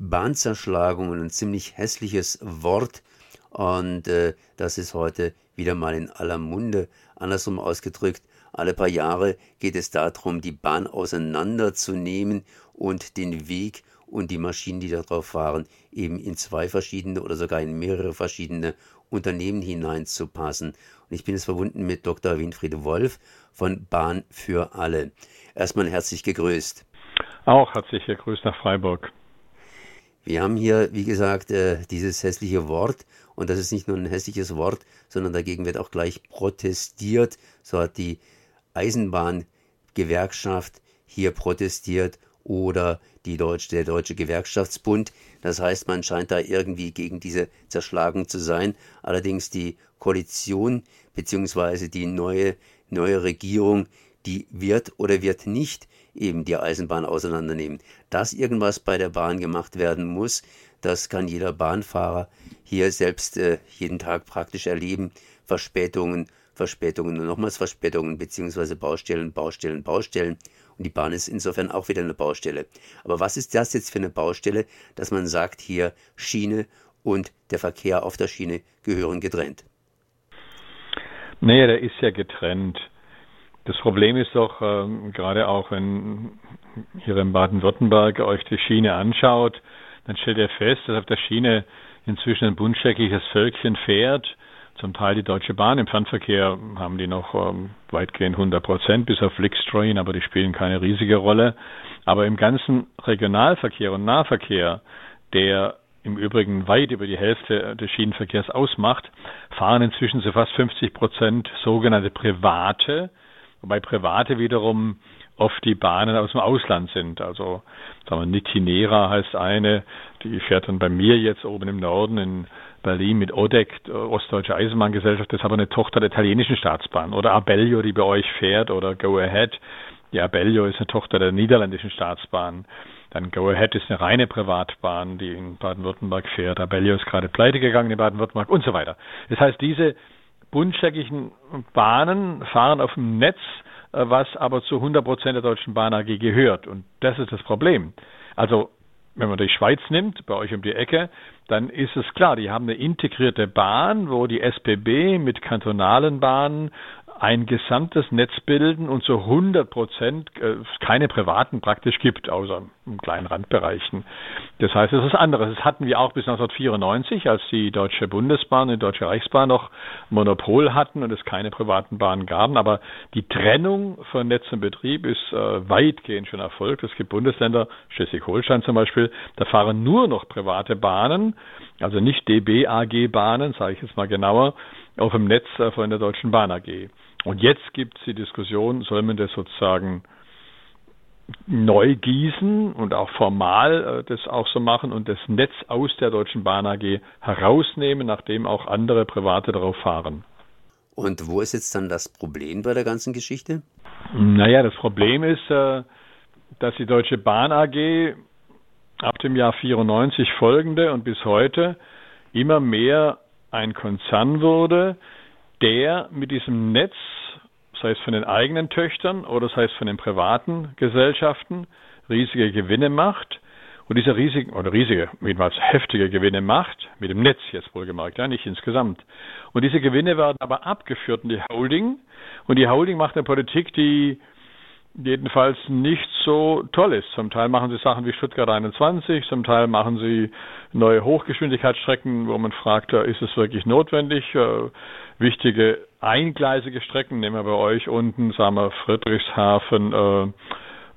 Bahnzerschlagung ein ziemlich hässliches Wort und äh, das ist heute wieder mal in aller Munde. Andersrum ausgedrückt, alle paar Jahre geht es darum, die Bahn auseinanderzunehmen und den Weg und die Maschinen, die darauf fahren, eben in zwei verschiedene oder sogar in mehrere verschiedene Unternehmen hineinzupassen. Und ich bin es verbunden mit Dr. Winfried Wolf von Bahn für alle. Erstmal herzlich gegrüßt. Auch herzlich gegrüßt nach Freiburg. Wir haben hier, wie gesagt, äh, dieses hässliche Wort und das ist nicht nur ein hässliches Wort, sondern dagegen wird auch gleich protestiert. So hat die Eisenbahngewerkschaft hier protestiert oder die Deutsche, der Deutsche Gewerkschaftsbund. Das heißt, man scheint da irgendwie gegen diese Zerschlagung zu sein. Allerdings die Koalition bzw. die neue, neue Regierung, die wird oder wird nicht eben die Eisenbahn auseinandernehmen. Dass irgendwas bei der Bahn gemacht werden muss, das kann jeder Bahnfahrer hier selbst äh, jeden Tag praktisch erleben. Verspätungen, Verspätungen und nochmals Verspätungen beziehungsweise Baustellen, Baustellen, Baustellen. Und die Bahn ist insofern auch wieder eine Baustelle. Aber was ist das jetzt für eine Baustelle, dass man sagt, hier Schiene und der Verkehr auf der Schiene gehören getrennt? Nee, der ist ja getrennt. Das Problem ist doch, ähm, gerade auch wenn ihr in Baden-Württemberg euch die Schiene anschaut, dann stellt ihr fest, dass auf der Schiene inzwischen ein buntscheckiges Völkchen fährt, zum Teil die Deutsche Bahn. Im Fernverkehr haben die noch ähm, weitgehend 100 Prozent, bis auf Flixtrain, aber die spielen keine riesige Rolle. Aber im ganzen Regionalverkehr und Nahverkehr, der im Übrigen weit über die Hälfte des Schienenverkehrs ausmacht, fahren inzwischen so fast 50 Prozent sogenannte Private, wobei Private wiederum oft die Bahnen aus dem Ausland sind. Also sagen wir, Nitinera heißt eine, die fährt dann bei mir jetzt oben im Norden in Berlin mit ODEC, Ostdeutsche Eisenbahngesellschaft, das ist aber eine Tochter der italienischen Staatsbahn. Oder Abellio, die bei euch fährt, oder Go Ahead. Die Abellio ist eine Tochter der niederländischen Staatsbahn. Dann Go Ahead ist eine reine Privatbahn, die in Baden-Württemberg fährt. Abellio ist gerade pleite gegangen in Baden-Württemberg und so weiter. Das heißt, diese buntscheckigen Bahnen fahren auf dem Netz, äh, was aber zu 100 Prozent der Deutschen Bahn AG gehört. Und das ist das Problem. Also wenn man die Schweiz nimmt, bei euch um die Ecke, dann ist es klar, die haben eine integrierte Bahn, wo die SBB mit kantonalen Bahnen ein gesamtes Netz bilden und zu 100 Prozent äh, keine privaten praktisch gibt, außer in kleinen Randbereichen. Das heißt, es ist anderes. Das hatten wir auch bis 1994, als die Deutsche Bundesbahn und die Deutsche Reichsbahn noch Monopol hatten und es keine privaten Bahnen gaben. Aber die Trennung von Netz und Betrieb ist äh, weitgehend schon erfolgt. Es gibt Bundesländer, Schleswig-Holstein zum Beispiel, da fahren nur noch private Bahnen, also nicht DB-AG-Bahnen, sage ich jetzt mal genauer, auf dem Netz von der Deutschen Bahn AG. Und jetzt gibt es die Diskussion, soll man das sozusagen neu gießen und auch formal äh, das auch so machen und das Netz aus der Deutschen Bahn AG herausnehmen, nachdem auch andere Private darauf fahren. Und wo ist jetzt dann das Problem bei der ganzen Geschichte? Naja, das Problem ist, äh, dass die Deutsche Bahn AG ab dem Jahr 94 folgende und bis heute immer mehr ein Konzern wurde, der mit diesem Netz, sei es von den eigenen Töchtern oder sei es von den privaten Gesellschaften, riesige Gewinne macht und diese riesigen oder riesige, jedenfalls heftige Gewinne macht, mit dem Netz jetzt wohlgemerkt, ja, nicht insgesamt. Und diese Gewinne werden aber abgeführt in die Holding und die Holding macht eine Politik, die jedenfalls nicht so toll ist. Zum Teil machen sie Sachen wie Stuttgart 21, zum Teil machen sie neue Hochgeschwindigkeitsstrecken, wo man fragt, ist es wirklich notwendig? Äh, wichtige eingleisige Strecken, nehmen wir bei euch unten, sagen wir Friedrichshafen, äh,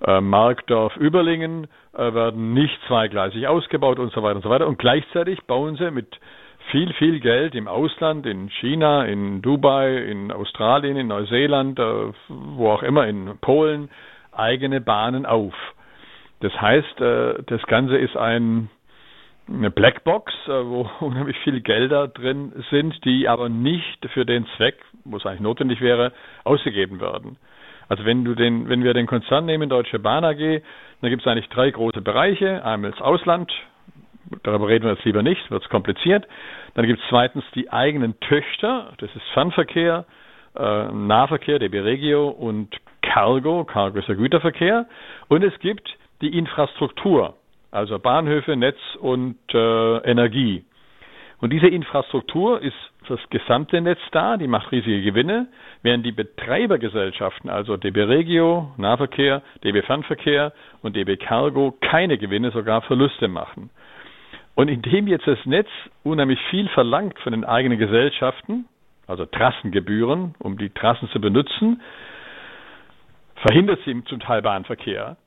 äh, Markdorf, Überlingen, äh, werden nicht zweigleisig ausgebaut und so weiter und so weiter. Und gleichzeitig bauen sie mit viel, viel Geld im Ausland, in China, in Dubai, in Australien, in Neuseeland, äh, wo auch immer, in Polen, eigene Bahnen auf. Das heißt, äh, das Ganze ist ein, eine Blackbox, äh, wo unheimlich viele Gelder drin sind, die aber nicht für den Zweck, wo es eigentlich notwendig wäre, ausgegeben werden. Also wenn du den, wenn wir den Konzern nehmen, Deutsche Bahn AG, dann gibt es eigentlich drei große Bereiche. Einmal das Ausland, darüber reden wir jetzt lieber nicht, wird es kompliziert. Dann gibt es zweitens die eigenen Töchter, das ist Fernverkehr, äh, Nahverkehr, DB Regio und Cargo, Cargo ist der Güterverkehr. Und es gibt die Infrastruktur, also Bahnhöfe, Netz und äh, Energie. Und diese Infrastruktur ist das gesamte Netz da, die macht riesige Gewinne, während die Betreibergesellschaften, also DB Regio, Nahverkehr, DB Fernverkehr und DB Cargo keine Gewinne, sogar Verluste machen. Und indem jetzt das Netz unheimlich viel verlangt von den eigenen Gesellschaften, also Trassengebühren, um die Trassen zu benutzen, verhindert sie zum Teil Bahnverkehr.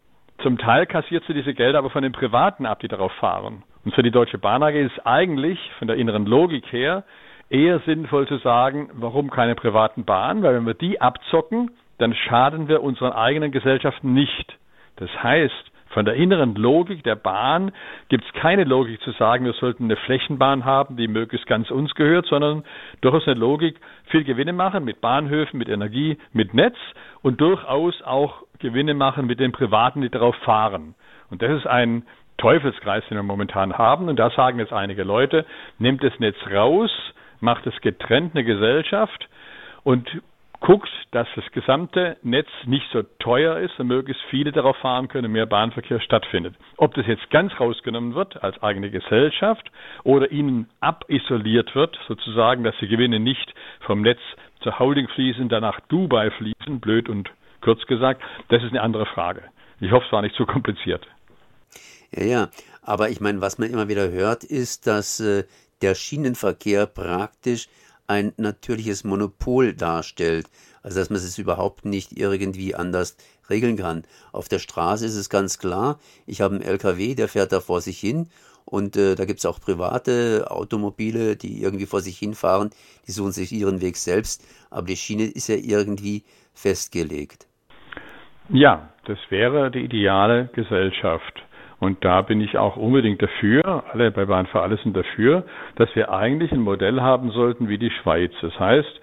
Zum Teil kassiert sie diese Gelder aber von den Privaten ab, die darauf fahren. Und für die Deutsche Bahn AG ist eigentlich von der inneren Logik her eher sinnvoll zu sagen, warum keine privaten Bahnen? Weil wenn wir die abzocken, dann schaden wir unseren eigenen Gesellschaften nicht. Das heißt, von der inneren Logik der Bahn gibt es keine Logik zu sagen, wir sollten eine Flächenbahn haben, die möglichst ganz uns gehört, sondern durchaus eine Logik, viel Gewinne machen mit Bahnhöfen, mit Energie, mit Netz und durchaus auch Gewinne machen mit den Privaten, die darauf fahren. Und das ist ein Teufelskreis, den wir momentan haben. Und da sagen jetzt einige Leute, nimmt das Netz raus, macht es getrennt eine Gesellschaft und guckt, dass das gesamte Netz nicht so teuer ist und möglichst viele darauf fahren können, mehr Bahnverkehr stattfindet. Ob das jetzt ganz rausgenommen wird als eigene Gesellschaft oder ihnen abisoliert wird, sozusagen, dass die Gewinne nicht vom Netz zur Holding fließen, dann nach Dubai fließen, blöd und kurz gesagt, das ist eine andere Frage. Ich hoffe, es war nicht zu kompliziert. Ja, ja, aber ich meine, was man immer wieder hört, ist, dass äh, der Schienenverkehr praktisch ein natürliches Monopol darstellt. Also dass man es überhaupt nicht irgendwie anders regeln kann. Auf der Straße ist es ganz klar, ich habe einen LKW, der fährt da vor sich hin und äh, da gibt es auch private Automobile, die irgendwie vor sich hinfahren, die suchen sich ihren Weg selbst, aber die Schiene ist ja irgendwie festgelegt. Ja, das wäre die ideale Gesellschaft. Und da bin ich auch unbedingt dafür, alle bei Bahn für alles sind dafür, dass wir eigentlich ein Modell haben sollten wie die Schweiz. Das heißt,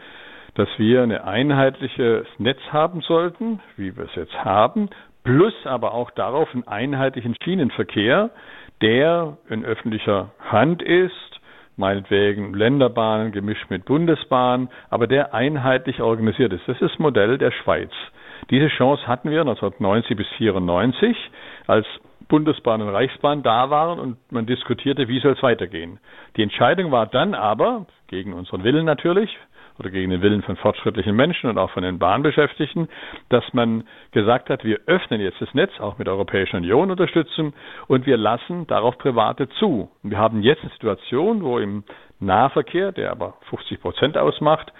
dass wir ein einheitliches Netz haben sollten, wie wir es jetzt haben, plus aber auch darauf einen einheitlichen Schienenverkehr, der in öffentlicher Hand ist, meinetwegen Länderbahnen gemischt mit Bundesbahn, aber der einheitlich organisiert ist. Das ist das Modell der Schweiz. Diese Chance hatten wir 1990 bis 1994, als Bundesbahn und Reichsbahn da waren und man diskutierte, wie soll es weitergehen. Die Entscheidung war dann aber, gegen unseren Willen natürlich, oder gegen den Willen von fortschrittlichen Menschen und auch von den Bahnbeschäftigten, dass man gesagt hat, wir öffnen jetzt das Netz, auch mit der Europäischen Union Unterstützung, und wir lassen darauf Private zu. Und wir haben jetzt eine Situation, wo im Nahverkehr, der aber 50 Prozent ausmacht,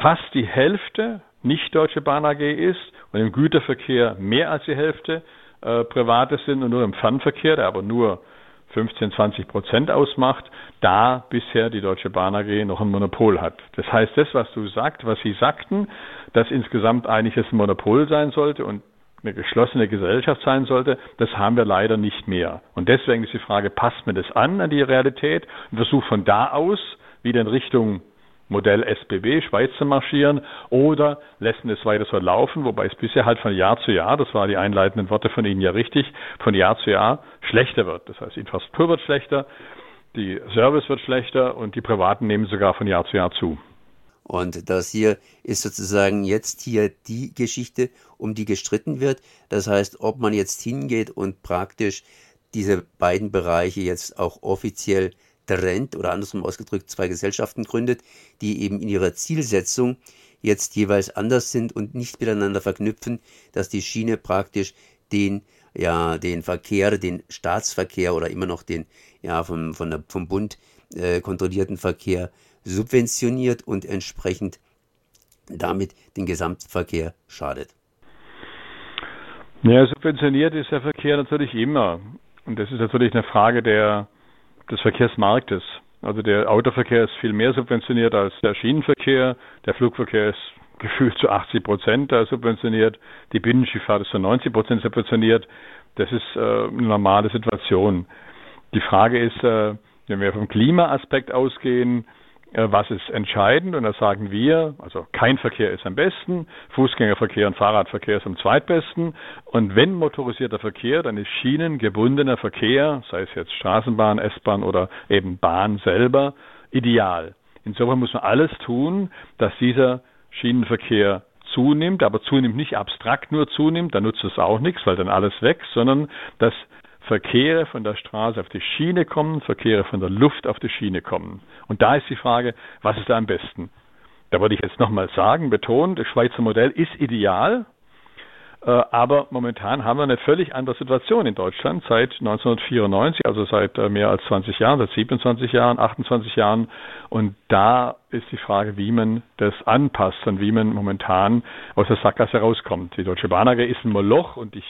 fast die Hälfte nicht Deutsche Bahn AG ist und im Güterverkehr mehr als die Hälfte äh, private sind und nur im Fernverkehr, der aber nur 15, 20 Prozent ausmacht, da bisher die Deutsche Bahn AG noch ein Monopol hat. Das heißt, das, was du sagst, was Sie sagten, dass insgesamt eigentlich es ein Monopol sein sollte und eine geschlossene Gesellschaft sein sollte, das haben wir leider nicht mehr. Und deswegen ist die Frage, passt mir das an, an die Realität und versucht von da aus wieder in Richtung Modell SBB, Schweiz zu marschieren, oder lassen es weiter so laufen, wobei es bisher halt von Jahr zu Jahr, das waren die einleitenden Worte von Ihnen ja richtig, von Jahr zu Jahr schlechter wird. Das heißt, Infrastruktur wird schlechter, die Service wird schlechter und die Privaten nehmen sogar von Jahr zu Jahr zu. Und das hier ist sozusagen jetzt hier die Geschichte, um die gestritten wird. Das heißt, ob man jetzt hingeht und praktisch diese beiden Bereiche jetzt auch offiziell trennt oder andersrum ausgedrückt zwei Gesellschaften gründet, die eben in ihrer Zielsetzung jetzt jeweils anders sind und nicht miteinander verknüpfen, dass die Schiene praktisch den ja den Verkehr, den Staatsverkehr oder immer noch den ja vom, von der, vom Bund äh, kontrollierten Verkehr subventioniert und entsprechend damit den Gesamtverkehr schadet. Ja, subventioniert ist der Verkehr natürlich immer. Und das ist natürlich eine Frage der des Verkehrsmarktes. Also der Autoverkehr ist viel mehr subventioniert als der Schienenverkehr. Der Flugverkehr ist gefühlt zu 80 Prozent subventioniert. Die Binnenschifffahrt ist zu 90 Prozent subventioniert. Das ist äh, eine normale Situation. Die Frage ist, äh, wenn wir vom Klimaaspekt ausgehen, was ist entscheidend? Und da sagen wir, also kein Verkehr ist am besten, Fußgängerverkehr und Fahrradverkehr ist am zweitbesten. Und wenn motorisierter Verkehr, dann ist schienengebundener Verkehr, sei es jetzt Straßenbahn, S-Bahn oder eben Bahn selber, ideal. Insofern muss man alles tun, dass dieser Schienenverkehr zunimmt, aber zunimmt nicht abstrakt nur zunimmt, dann nutzt es auch nichts, weil dann alles weg, sondern dass Verkehre von der Straße auf die Schiene kommen, Verkehre von der Luft auf die Schiene kommen. Und da ist die Frage, was ist da am besten? Da würde ich jetzt nochmal sagen, betonen, das Schweizer Modell ist ideal, äh, aber momentan haben wir eine völlig andere Situation in Deutschland seit 1994, also seit äh, mehr als 20 Jahren, seit 27 Jahren, 28 Jahren. Und da ist die Frage, wie man das anpasst und wie man momentan aus der Sackgasse rauskommt. Die Deutsche Bahn AG ist ein Moloch und ich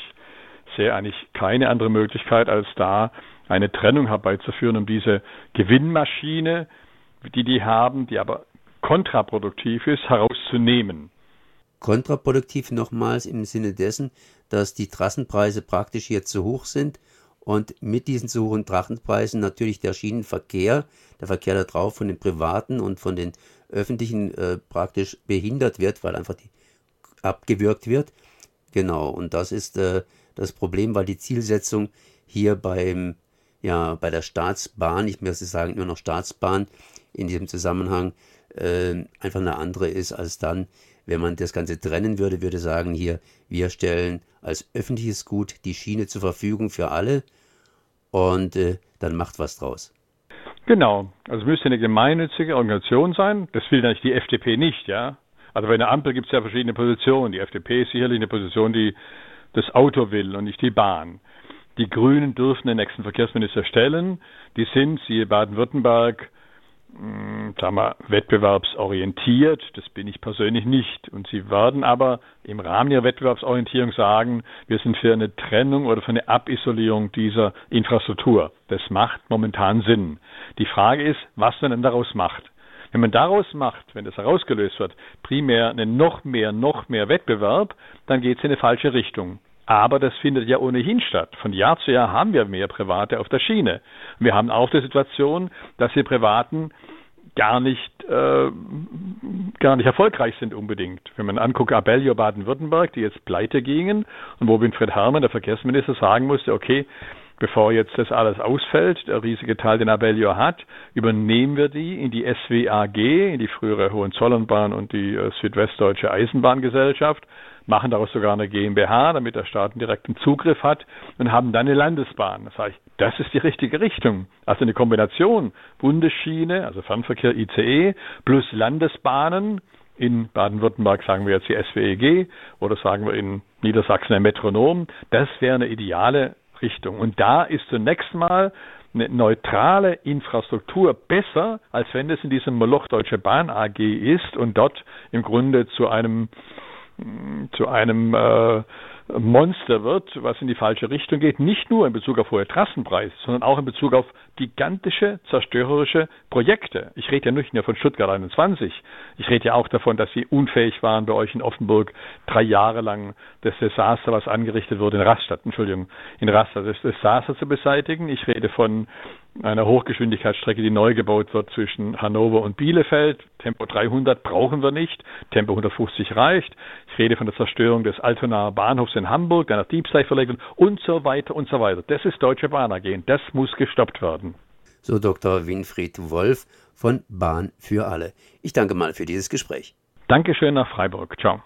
sehe eigentlich keine andere Möglichkeit, als da eine Trennung herbeizuführen, um diese Gewinnmaschine, die die haben, die aber kontraproduktiv ist, herauszunehmen kontraproduktiv nochmals im Sinne dessen, dass die Trassenpreise praktisch jetzt zu hoch sind und mit diesen zu hohen Trassenpreisen natürlich der Schienenverkehr, der Verkehr da drauf von den privaten und von den öffentlichen äh, praktisch behindert wird, weil einfach die abgewürgt wird. Genau, und das ist äh, das Problem, weil die Zielsetzung hier beim, ja, bei der Staatsbahn, ich möchte sagen nur noch Staatsbahn, in diesem Zusammenhang äh, einfach eine andere ist als dann wenn man das Ganze trennen würde, würde sagen, hier, wir stellen als öffentliches Gut die Schiene zur Verfügung für alle und äh, dann macht was draus. Genau, also müsste eine gemeinnützige Organisation sein. Das will natürlich die FDP nicht, ja. Also bei einer Ampel gibt es ja verschiedene Positionen. Die FDP ist sicherlich eine Position, die das Auto will und nicht die Bahn. Die Grünen dürfen den nächsten Verkehrsminister stellen. Die sind, siehe Baden-Württemberg, hm, sagen wir, wettbewerbsorientiert. Das bin ich persönlich nicht. Und sie werden aber im Rahmen ihrer Wettbewerbsorientierung sagen, wir sind für eine Trennung oder für eine Abisolierung dieser Infrastruktur. Das macht momentan Sinn. Die Frage ist, was man denn daraus macht. Wenn man daraus macht, wenn das herausgelöst wird, primär einen noch mehr, noch mehr Wettbewerb, dann geht es in eine falsche Richtung. Aber das findet ja ohnehin statt. Von Jahr zu Jahr haben wir mehr Private auf der Schiene. Wir haben auch die Situation, dass die Privaten gar nicht äh, gar nicht erfolgreich sind unbedingt. Wenn man anguckt, Abellio Baden-Württemberg, die jetzt pleite gingen und wo Winfried Herrmann, der Verkehrsminister, sagen musste, okay, bevor jetzt das alles ausfällt, der riesige Teil, den Abellio hat, übernehmen wir die in die SWAG, in die frühere Hohenzollernbahn und die äh, Südwestdeutsche Eisenbahngesellschaft machen daraus sogar eine GmbH, damit der Staat einen direkten Zugriff hat und haben dann eine Landesbahn. Das heißt, das ist die richtige Richtung. Also eine Kombination Bundesschiene, also Fernverkehr ICE plus Landesbahnen. In Baden-Württemberg sagen wir jetzt die SWEG oder sagen wir in Niedersachsen ein Metronom. Das wäre eine ideale Richtung. Und da ist zunächst mal eine neutrale Infrastruktur besser, als wenn es in diesem Moloch Deutsche Bahn AG ist und dort im Grunde zu einem zu einem äh, Monster wird, was in die falsche Richtung geht, nicht nur in Bezug auf hohe Trassenpreise, sondern auch in Bezug auf gigantische zerstörerische Projekte. Ich rede ja nicht nur von Stuttgart 21. Ich rede ja auch davon, dass sie unfähig waren, bei euch in Offenburg drei Jahre lang das Desaster, was angerichtet wurde in Rastatt, Entschuldigung, in Rastatt, das Desaster zu beseitigen. Ich rede von einer Hochgeschwindigkeitsstrecke, die neu gebaut wird zwischen Hannover und Bielefeld. Tempo 300 brauchen wir nicht, Tempo 150 reicht. Ich rede von der Zerstörung des Altonaer Bahnhofs in Hamburg, der nach Diebstahl verlegt wird und so weiter und so weiter. Das ist Deutsche Bahn AG. Das muss gestoppt werden. So Dr. Winfried Wolf von Bahn für alle. Ich danke mal für dieses Gespräch. Dankeschön nach Freiburg. Ciao.